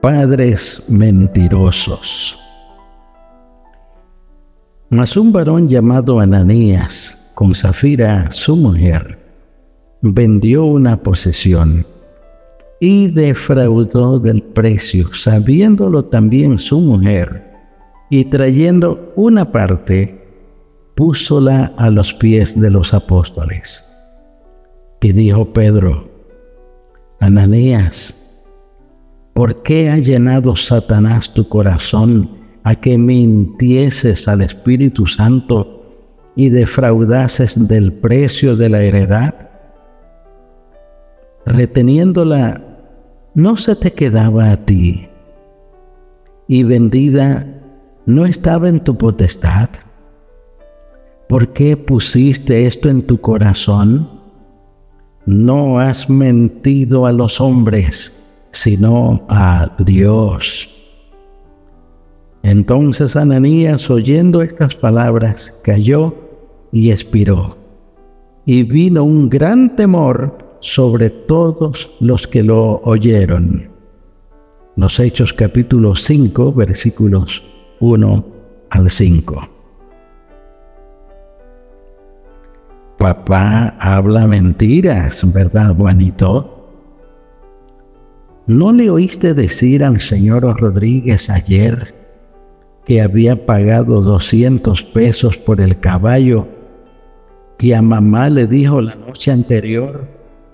Padres mentirosos. Mas un varón llamado Ananías, con Zafira su mujer, vendió una posesión y defraudó del precio, sabiéndolo también su mujer, y trayendo una parte, púsola a los pies de los apóstoles. Y dijo Pedro, Ananías, ¿por qué ha llenado Satanás tu corazón a que mintieses al Espíritu Santo y defraudases del precio de la heredad? Reteniéndola no se te quedaba a ti, y vendida no estaba en tu potestad. ¿Por qué pusiste esto en tu corazón? No has mentido a los hombres, sino a Dios. Entonces Ananías, oyendo estas palabras, cayó y expiró. Y vino un gran temor sobre todos los que lo oyeron. Los Hechos capítulo 5 versículos 1 al 5. Papá habla mentiras, ¿verdad, Juanito? ¿No le oíste decir al señor Rodríguez ayer que había pagado 200 pesos por el caballo y a mamá le dijo la noche anterior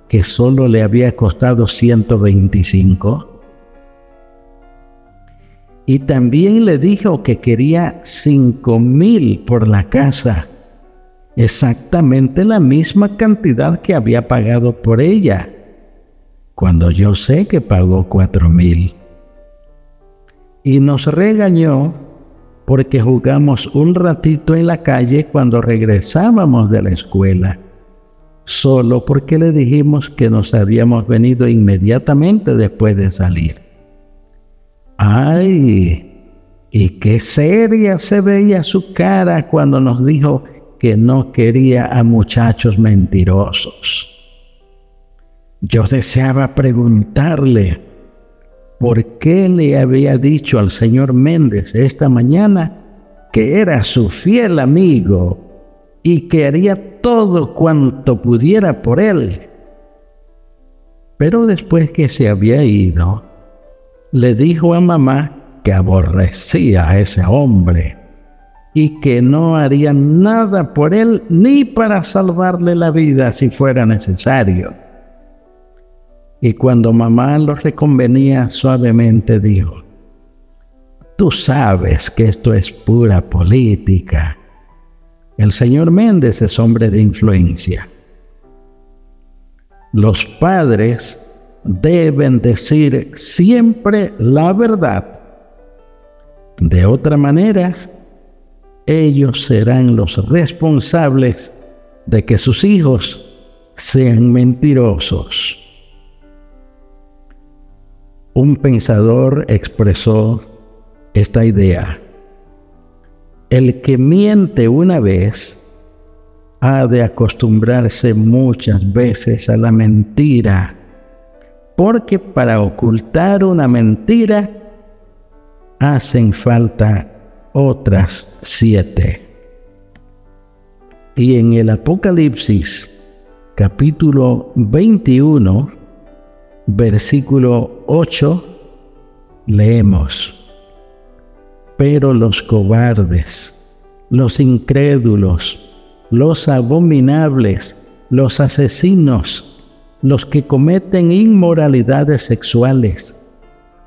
que solo le había costado 125. Y también le dijo que quería cinco mil por la casa, exactamente la misma cantidad que había pagado por ella, cuando yo sé que pagó cuatro mil. Y nos regañó porque jugamos un ratito en la calle cuando regresábamos de la escuela solo porque le dijimos que nos habíamos venido inmediatamente después de salir. ¡Ay! Y qué seria se veía su cara cuando nos dijo que no quería a muchachos mentirosos. Yo deseaba preguntarle por qué le había dicho al señor Méndez esta mañana que era su fiel amigo y que haría todo cuanto pudiera por él. Pero después que se había ido, le dijo a mamá que aborrecía a ese hombre y que no haría nada por él ni para salvarle la vida si fuera necesario. Y cuando mamá lo reconvenía suavemente dijo, tú sabes que esto es pura política el señor Méndez es hombre de influencia. Los padres deben decir siempre la verdad. De otra manera, ellos serán los responsables de que sus hijos sean mentirosos. Un pensador expresó esta idea. El que miente una vez ha de acostumbrarse muchas veces a la mentira, porque para ocultar una mentira hacen falta otras siete. Y en el Apocalipsis capítulo 21, versículo 8, leemos pero los cobardes, los incrédulos, los abominables, los asesinos, los que cometen inmoralidades sexuales,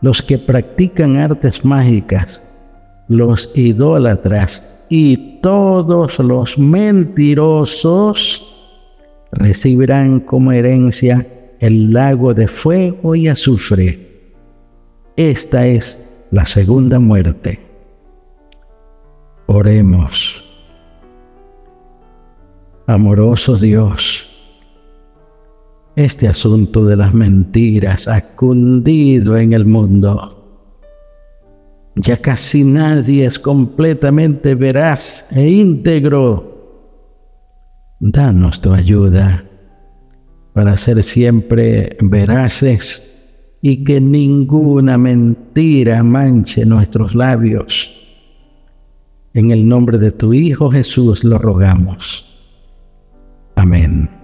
los que practican artes mágicas, los idólatras y todos los mentirosos recibirán como herencia el lago de fuego y azufre Esta es la segunda muerte. Oremos. Amoroso Dios, este asunto de las mentiras ha cundido en el mundo. Ya casi nadie es completamente veraz e íntegro. Danos tu ayuda para ser siempre veraces y que ninguna mentira manche nuestros labios. En el nombre de tu Hijo Jesús lo rogamos. Amén.